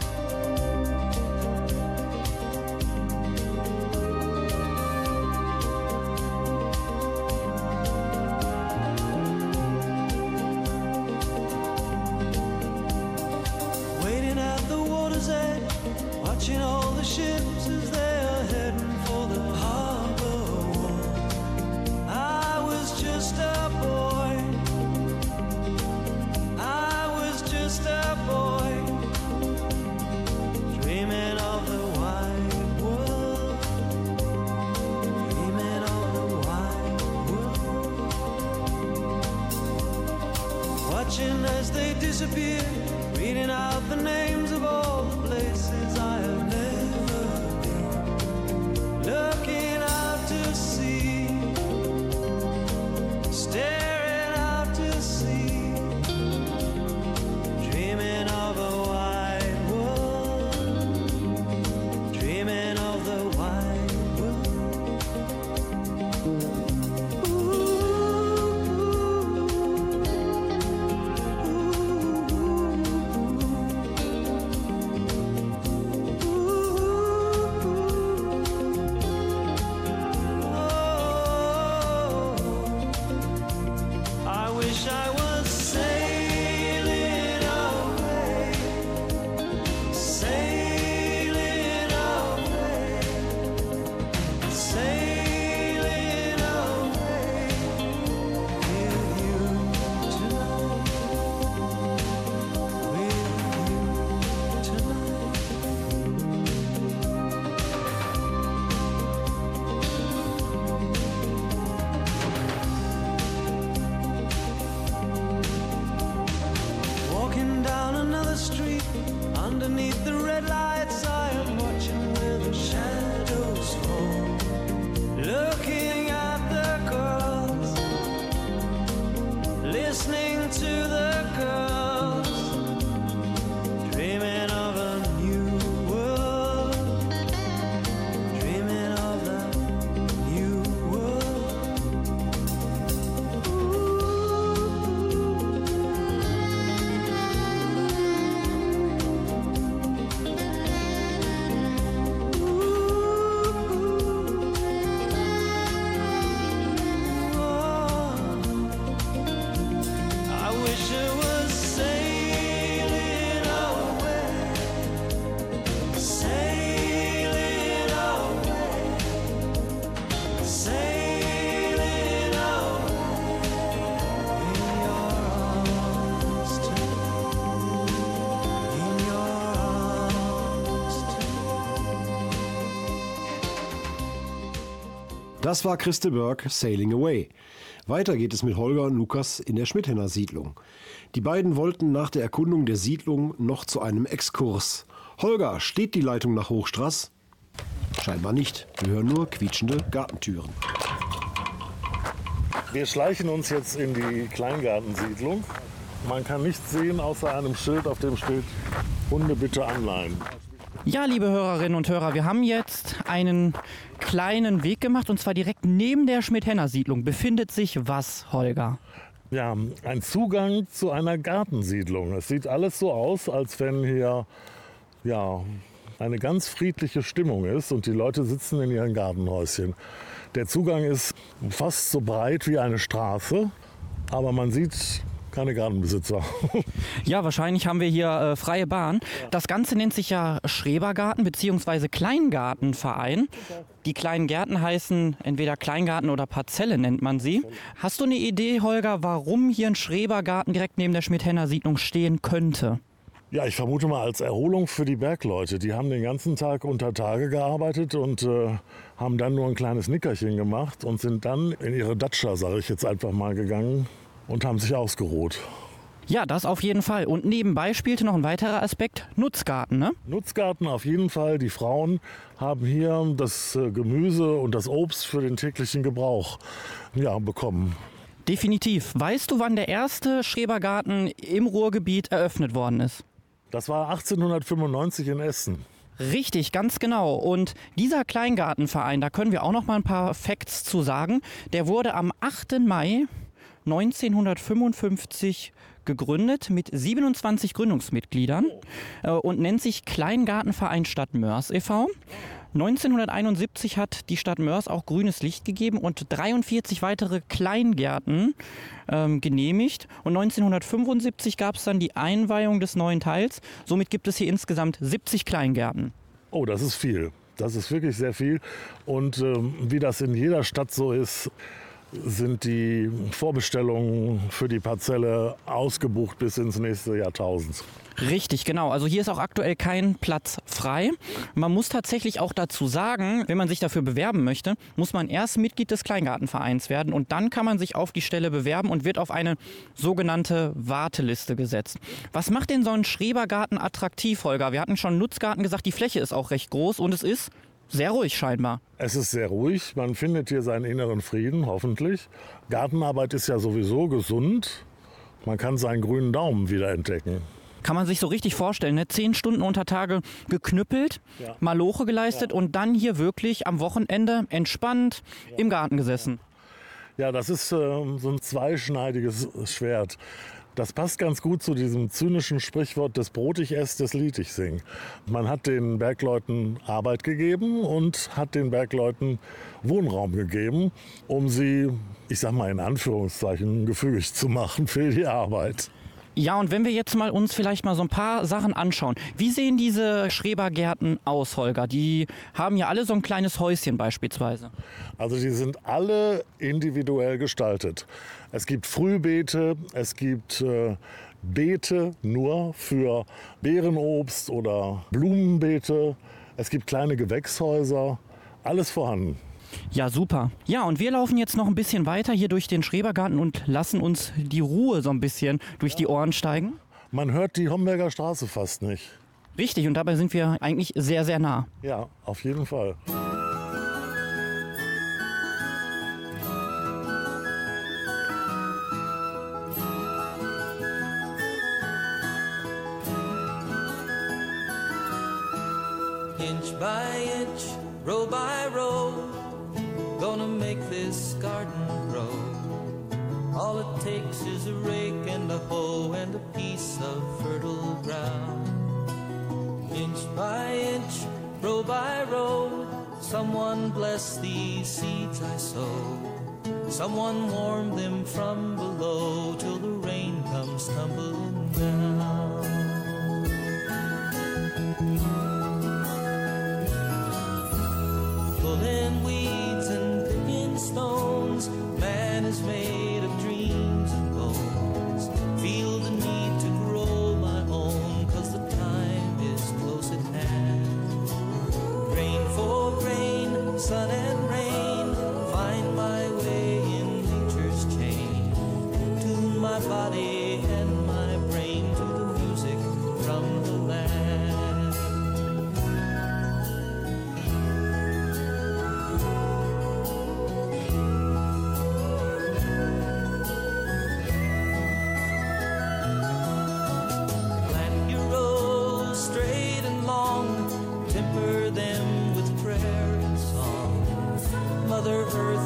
Das war Christe Berg, Sailing Away. Weiter geht es mit Holger und Lukas in der Schmidhenner Siedlung. Die beiden wollten nach der Erkundung der Siedlung noch zu einem Exkurs. Holger, steht die Leitung nach Hochstraß? Scheinbar nicht. Wir hören nur quietschende Gartentüren. Wir schleichen uns jetzt in die Kleingartensiedlung. Man kann nichts sehen außer einem Schild, auf dem steht Hunde bitte anleihen. Ja, liebe Hörerinnen und Hörer, wir haben jetzt einen kleinen Weg gemacht und zwar direkt neben der Schmidt-Henner-Siedlung befindet sich was, Holger? Ja, ein Zugang zu einer Gartensiedlung. Es sieht alles so aus, als wenn hier ja, eine ganz friedliche Stimmung ist und die Leute sitzen in ihren Gartenhäuschen. Der Zugang ist fast so breit wie eine Straße, aber man sieht keine Gartenbesitzer. Ja, wahrscheinlich haben wir hier äh, freie Bahn. Das Ganze nennt sich ja Schrebergarten bzw. Kleingartenverein. Die kleinen Gärten heißen entweder Kleingarten oder Parzelle nennt man sie. Hast du eine Idee, Holger, warum hier ein Schrebergarten direkt neben der Schmidt-Henner Siedlung stehen könnte? Ja, ich vermute mal als Erholung für die Bergleute. Die haben den ganzen Tag unter Tage gearbeitet und äh, haben dann nur ein kleines Nickerchen gemacht und sind dann in ihre Datscha, sage ich jetzt einfach mal, gegangen und haben sich ausgeruht. Ja, das auf jeden Fall. Und nebenbei spielte noch ein weiterer Aspekt, Nutzgarten, ne? Nutzgarten auf jeden Fall. Die Frauen haben hier das äh, Gemüse und das Obst für den täglichen Gebrauch ja, bekommen. Definitiv. Weißt du, wann der erste Schrebergarten im Ruhrgebiet eröffnet worden ist? Das war 1895 in Essen. Richtig, ganz genau. Und dieser Kleingartenverein, da können wir auch noch mal ein paar Facts zu sagen. Der wurde am 8. Mai 1955 gegründet mit 27 Gründungsmitgliedern äh, und nennt sich Kleingartenverein Stadt Mörs e.V. 1971 hat die Stadt Mörs auch grünes Licht gegeben und 43 weitere Kleingärten ähm, genehmigt. Und 1975 gab es dann die Einweihung des neuen Teils. Somit gibt es hier insgesamt 70 Kleingärten. Oh, das ist viel. Das ist wirklich sehr viel. Und ähm, wie das in jeder Stadt so ist, sind die Vorbestellungen für die Parzelle ausgebucht bis ins nächste Jahrtausend. Richtig, genau. Also hier ist auch aktuell kein Platz frei. Man muss tatsächlich auch dazu sagen, wenn man sich dafür bewerben möchte, muss man erst Mitglied des Kleingartenvereins werden und dann kann man sich auf die Stelle bewerben und wird auf eine sogenannte Warteliste gesetzt. Was macht denn so ein Schrebergarten attraktiv, Holger? Wir hatten schon Nutzgarten gesagt, die Fläche ist auch recht groß und es ist sehr ruhig scheinbar. Es ist sehr ruhig. Man findet hier seinen inneren Frieden, hoffentlich. Gartenarbeit ist ja sowieso gesund. Man kann seinen grünen Daumen wieder entdecken. Kann man sich so richtig vorstellen, ne? Zehn Stunden unter Tage geknüppelt, Ja. Maloche geleistet und dann hier wirklich am Wochenende entspannt im Garten gesessen. Ja, das ist ähm, so ein zweischneidiges Schwert. Das passt ganz gut zu diesem zynischen Sprichwort des Brot ich ess, des Lied ich sing. Man hat den Bergleuten Arbeit gegeben und hat den Bergleuten Wohnraum gegeben, um sie, ich sag mal in Anführungszeichen, gefügig zu machen für die Arbeit. Ja, und wenn wir jetzt mal uns vielleicht mal so ein paar Sachen anschauen. Wie sehen diese Schrebergärten aus, Holger? Die haben ja alle so ein kleines Häuschen beispielsweise. Also die sind alle individuell gestaltet. Es gibt Frühbeete, es gibt äh, Beete nur für Beerenobst oder Blumenbeete. Es gibt kleine Gewächshäuser, alles vorhanden. Ja, super. Ja, und wir laufen jetzt noch ein bisschen weiter hier durch den Schrebergarten und lassen uns die Ruhe so ein bisschen durch die Ohren steigen. Man hört die Homberger Straße fast nicht. Richtig, und dabei sind wir eigentlich sehr, sehr nah. Ja, auf jeden Fall. Of fertile ground. Inch by inch, row by row, someone bless these seeds I sow. Someone warm them from below till the rain comes tumbling down. Mother Earth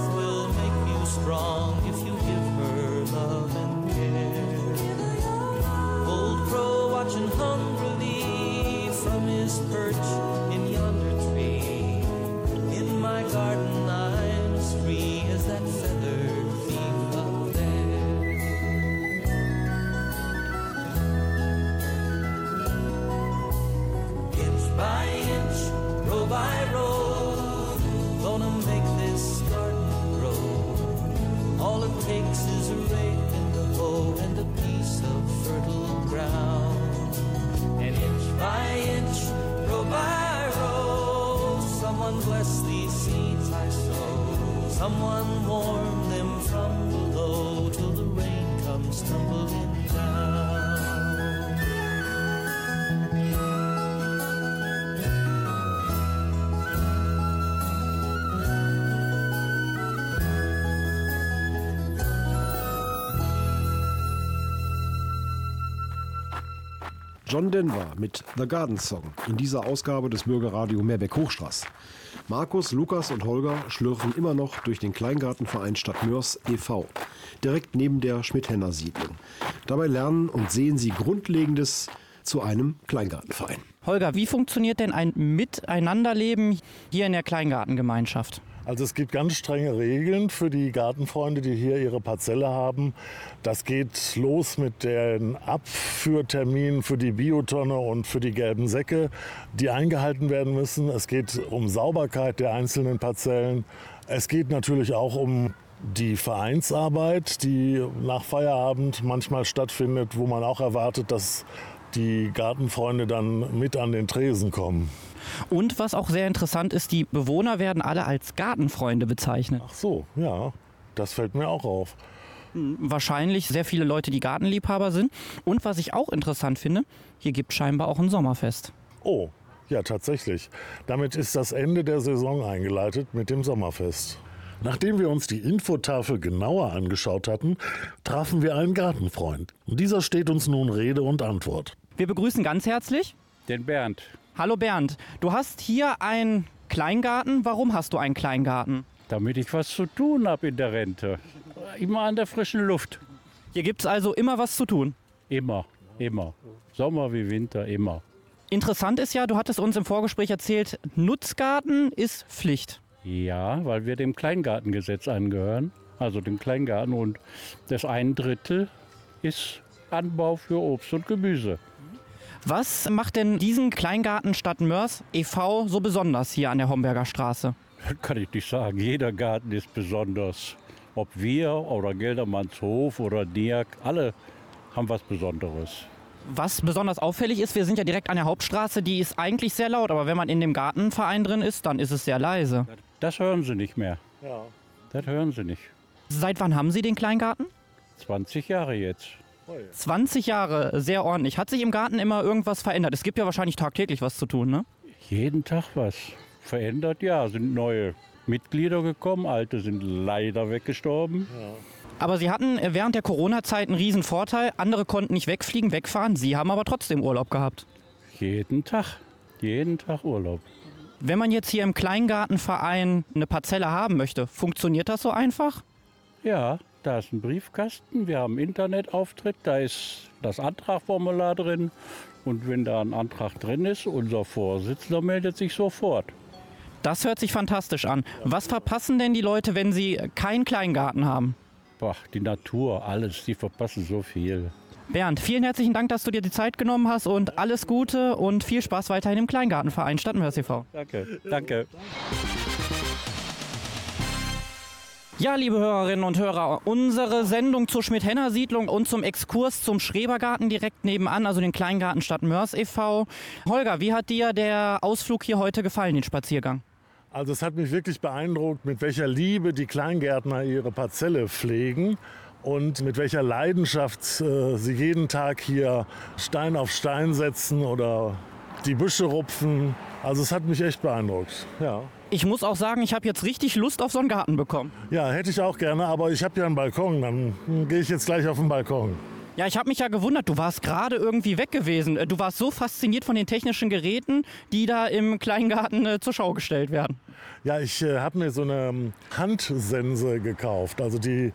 John Denver mit The Garden Song in dieser Ausgabe des Bürgerradio Meerbeck Hochstraß. Markus, Lukas und Holger schlürfen immer noch durch den Kleingartenverein Stadt Mörs e.V., direkt neben der Schmidt-Henner Siedlung. Dabei lernen und sehen sie Grundlegendes zu einem Kleingartenverein. Holger, wie funktioniert denn ein Miteinanderleben hier in der Kleingartengemeinschaft? Also es gibt ganz strenge Regeln für die Gartenfreunde, die hier ihre Parzelle haben. Das geht los mit den Abführterminen für die Biotonne und für die gelben Säcke, die eingehalten werden müssen. Es geht um Sauberkeit der einzelnen Parzellen. Es geht natürlich auch um die Vereinsarbeit, die nach Feierabend manchmal stattfindet, wo man auch erwartet, dass die Gartenfreunde dann mit an den Tresen kommen. Und was auch sehr interessant ist, die Bewohner werden alle als Gartenfreunde bezeichnet. Ach so, ja, das fällt mir auch auf. Wahrscheinlich sehr viele Leute, die Gartenliebhaber sind. Und was ich auch interessant finde, hier gibt scheinbar auch ein Sommerfest. Oh, ja, tatsächlich. Damit ist das Ende der Saison eingeleitet mit dem Sommerfest. Nachdem wir uns die Infotafel genauer angeschaut hatten, trafen wir einen Gartenfreund. Und dieser steht uns nun Rede und Antwort. Wir begrüßen ganz herzlich Den Bernd. Hallo Bernd, du hast hier einen Kleingarten. Warum hast du einen Kleingarten? Damit ich was zu tun habe in der Rente. Immer an der frischen Luft. Hier gibt es also immer was zu tun. Immer, immer. Sommer wie Winter, immer. Interessant ist ja, du hattest uns im Vorgespräch erzählt, Nutzgarten ist Pflicht. Ja, weil wir dem Kleingartengesetz angehören. Also dem Kleingarten. Und das ein Drittel ist Anbau für Obst und Gemüse. Was macht denn diesen Kleingarten Stadt Mörs e.V. so besonders hier an der Homberger Straße? Kann ich nicht sagen. Jeder Garten ist besonders. Ob wir oder Geldermannshof oder Niak, alle haben was Besonderes. Was besonders auffällig ist, wir sind ja direkt an der Hauptstraße, die ist eigentlich sehr laut, aber wenn man in dem Gartenverein drin ist, dann ist es sehr leise. Das hören Sie nicht mehr. Ja. Das hören Sie nicht. Seit wann haben Sie den Kleingarten? 20 Jahre jetzt. 20 Jahre, sehr ordentlich. Hat sich im Garten immer irgendwas verändert? Es gibt ja wahrscheinlich tagtäglich was zu tun, ne? Jeden Tag was. Verändert, ja. Sind neue Mitglieder gekommen, alte sind leider weggestorben. Aber Sie hatten äh, während der Corona-Zeit einen riesen Vorteil. Andere konnten nicht wegfliegen, wegfahren. Sie haben aber trotzdem Urlaub gehabt. Jeden Tag. Jeden Tag Urlaub. Wenn man jetzt hier im Kleingartenverein eine Parzelle haben möchte, funktioniert das so einfach? Ja, da ist ein Briefkasten, wir haben Internetauftritt, da ist das Antragformular drin. Und wenn da ein Antrag drin ist, unser Vorsitzender meldet sich sofort. Das hört sich fantastisch an. Was verpassen denn die Leute, wenn sie keinen Kleingarten haben? Boah, die Natur, alles, die verpassen so viel. Bernd, vielen herzlichen Dank, dass du dir die Zeit genommen hast und alles Gute und viel Spaß weiterhin im Kleingartenverein Stadtmörs e.V. Danke, danke. Ja, liebe Hörerinnen und Hörer, unsere Sendung zur Schmidt-Henner-Siedlung und zum Exkurs zum Schrebergarten direkt nebenan, also den Kleingarten Stadt Mörs e.V. Holger, wie hat dir der Ausflug hier heute gefallen, den Spaziergang? Also es hat mich wirklich beeindruckt, mit welcher Liebe die Kleingärtner ihre Parzelle pflegen und mit welcher Leidenschaft äh, sie jeden Tag hier Stein auf Stein setzen oder die Büsche rupfen. Also es hat mich echt beeindruckt. Ja. Ich muss auch sagen, ich habe jetzt richtig Lust auf so einen Garten bekommen. Ja, hätte ich auch gerne, aber ich habe ja einen Balkon. Dann gehe ich jetzt gleich auf den Balkon. Ja, ich habe mich ja gewundert, du warst gerade irgendwie weg gewesen. Äh, Du warst so fasziniert von den technischen Geräten, die da im Kleingarten äh, zur Schau gestellt werden. Ja, ich äh, habe mir so eine ähm, Handsense gekauft. Also die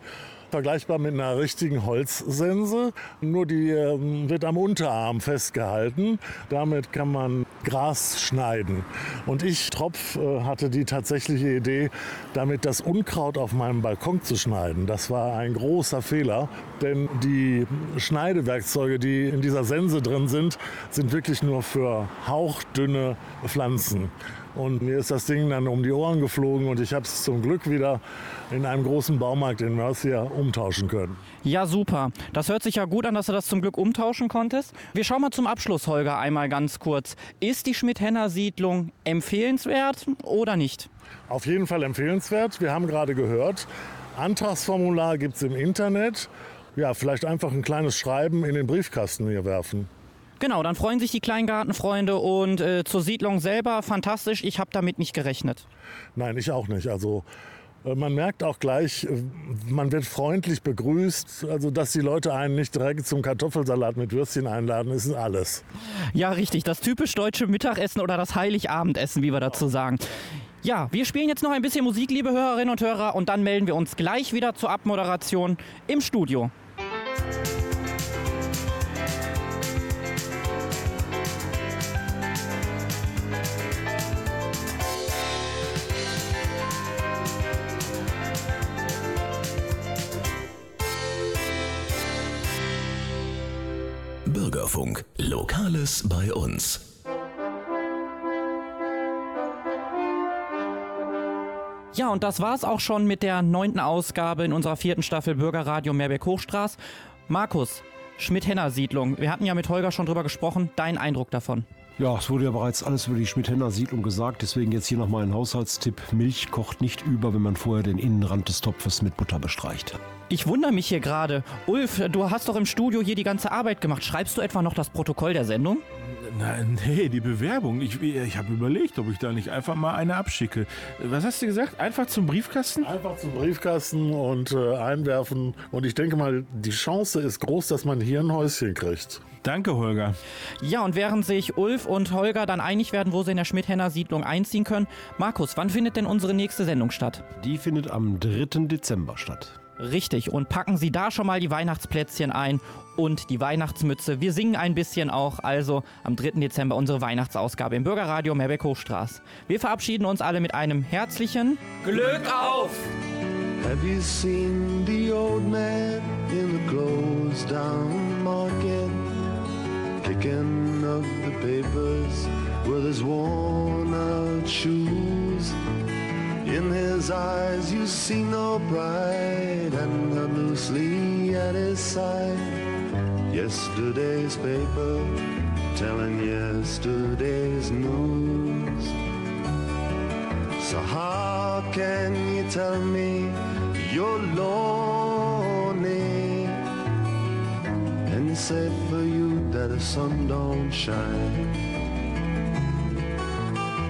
vergleichbar mit einer richtigen Holzsense. Nur die ähm, wird am Unterarm festgehalten. Damit kann man Gras schneiden. Und ich, Tropf, äh, hatte die tatsächliche Idee, damit das Unkraut auf meinem Balkon zu schneiden. Das war ein großer Fehler, denn die Schneidewerkzeuge, die in dieser Sense drin sind, sind wirklich nur für hauchdünne Pflanzen. Und mir ist das Ding dann um die Ohren geflogen und ich habe es zum Glück wieder in einem großen Baumarkt in Mercia umtauschen können. Ja, super. Das hört sich ja gut an, dass du das zum Glück umtauschen konntest. Wir schauen mal zum Abschluss, Holger, einmal ganz kurz. Ist die Schmidt-Henner-Siedlung empfehlenswert oder nicht? Auf jeden Fall empfehlenswert. Wir haben gerade gehört, Antragsformular gibt es im Internet. Ja, vielleicht einfach ein kleines Schreiben in den Briefkasten hier werfen. Genau, dann freuen sich die Kleingartenfreunde und äh, zur Siedlung selber fantastisch. Ich habe damit nicht gerechnet. Nein, ich auch nicht. Also äh, man merkt auch gleich, äh, man wird freundlich begrüßt. Also dass die Leute einen nicht direkt zum Kartoffelsalat mit Würstchen einladen, ist alles. Ja, richtig. Das typisch deutsche Mittagessen oder das Heiligabendessen, wie wir dazu sagen. Ja, wir spielen jetzt noch ein bisschen Musik, liebe Hörerinnen und Hörer, und dann melden wir uns gleich wieder zur Abmoderation im Studio. Bürgerfunk. Lokales bei uns. Ja, und das war's auch schon mit der neunten Ausgabe in unserer vierten Staffel Bürgerradio Meerbeck-Hochstraß. Markus, Schmidt-Henner-Siedlung. Wir hatten ja mit Holger schon drüber gesprochen. Dein Eindruck davon? Ja, es wurde ja bereits alles über die Schmidt-Henner Siedlung gesagt, deswegen jetzt hier nochmal ein Haushaltstipp. Milch kocht nicht über, wenn man vorher den Innenrand des Topfes mit Butter bestreicht. Ich wundere mich hier gerade. Ulf, du hast doch im Studio hier die ganze Arbeit gemacht. Schreibst du etwa noch das Protokoll der Sendung? Nein, nee, die Bewerbung. Ich, ich habe überlegt, ob ich da nicht einfach mal eine abschicke. Was hast du gesagt? Einfach zum Briefkasten? Einfach zum Briefkasten und äh, einwerfen. Und ich denke mal, die Chance ist groß, dass man hier ein Häuschen kriegt. Danke, Holger. Ja, und während sich Ulf und Holger dann einig werden, wo sie in der Schmidt-Henner Siedlung einziehen können, Markus, wann findet denn unsere nächste Sendung statt? Die findet am 3. Dezember statt. Richtig, und packen Sie da schon mal die Weihnachtsplätzchen ein und die Weihnachtsmütze. Wir singen ein bisschen auch, also am 3. Dezember unsere Weihnachtsausgabe im Bürgerradio Meerbeck Hochstraß. Wir verabschieden uns alle mit einem herzlichen Glück auf! Have you seen the old man in the closed down market? Picking up the papers with his worn out shoes. In his eyes you see no pride and held loosely at his side. Yesterday's paper telling yesterday's news. So how can you tell me you're lonely safe for you that the sun don't shine.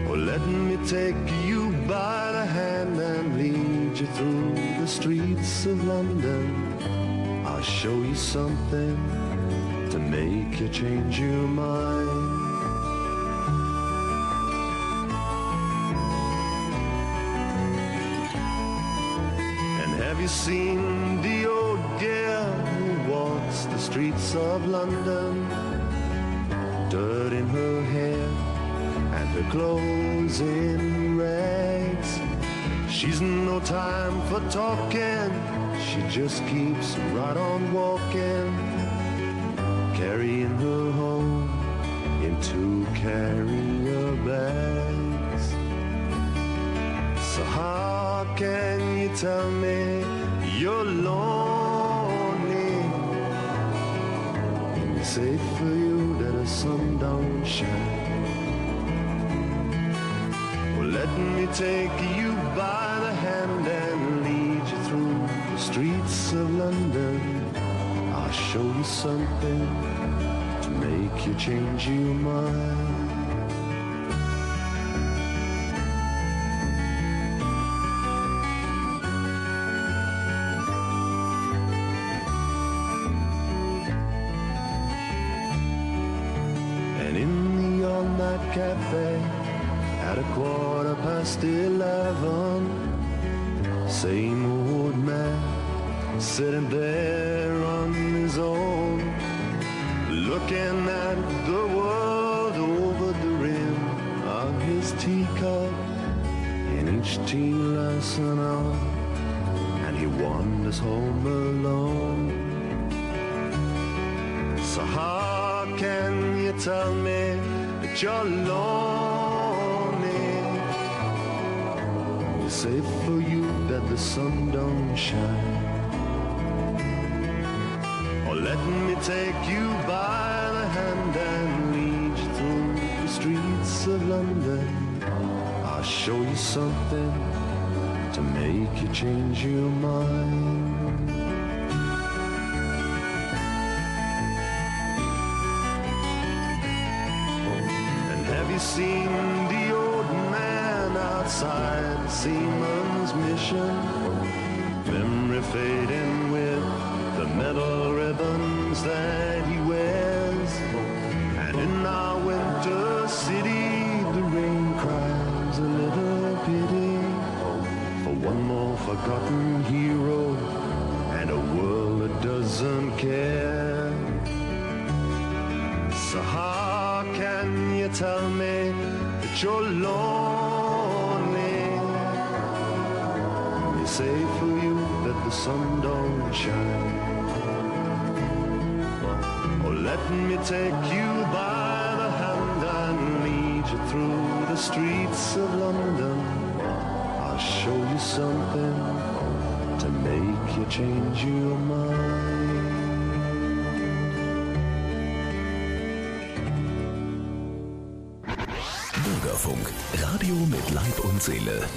Or let me take you by the hand and lead you through the streets of London. I'll show you something to make you change your mind. And have you seen the old girl who walks the streets of London? Dirt in her hair and her clothes in rags. She's no time for talking, she just keeps right on walking, carrying her home in two carrier bags. So how can you tell me you're lonely? Safe for you that the sun don't shine. Let me take you by the hand and lead you through the streets of London. I'll show you something to make you change your mind. Past eleven, same old man sitting there on his own, looking at the world over the rim of his teacup, and each tea lasts an hour, and he wanders home alone. So how can you tell me that you're lonely? It's for you that the sun don't shine. Or let me take you by the hand and lead you through the streets of London. I'll show you something to make you change your mind. And have you seen the old man outside Seaman's Mission? Memory fading with the metal ribbons that he wears. And in our winter city, the rain cries a little pity for one more forgotten hero and a world that doesn't care. So how can you tell me that you're lonely? Safe for you that the sun don't shine. Or let me take you by the hand and lead you through the streets of London. I'll show you something to make you change your mind. Bürgerfunk, Radio mit Leib und Seele.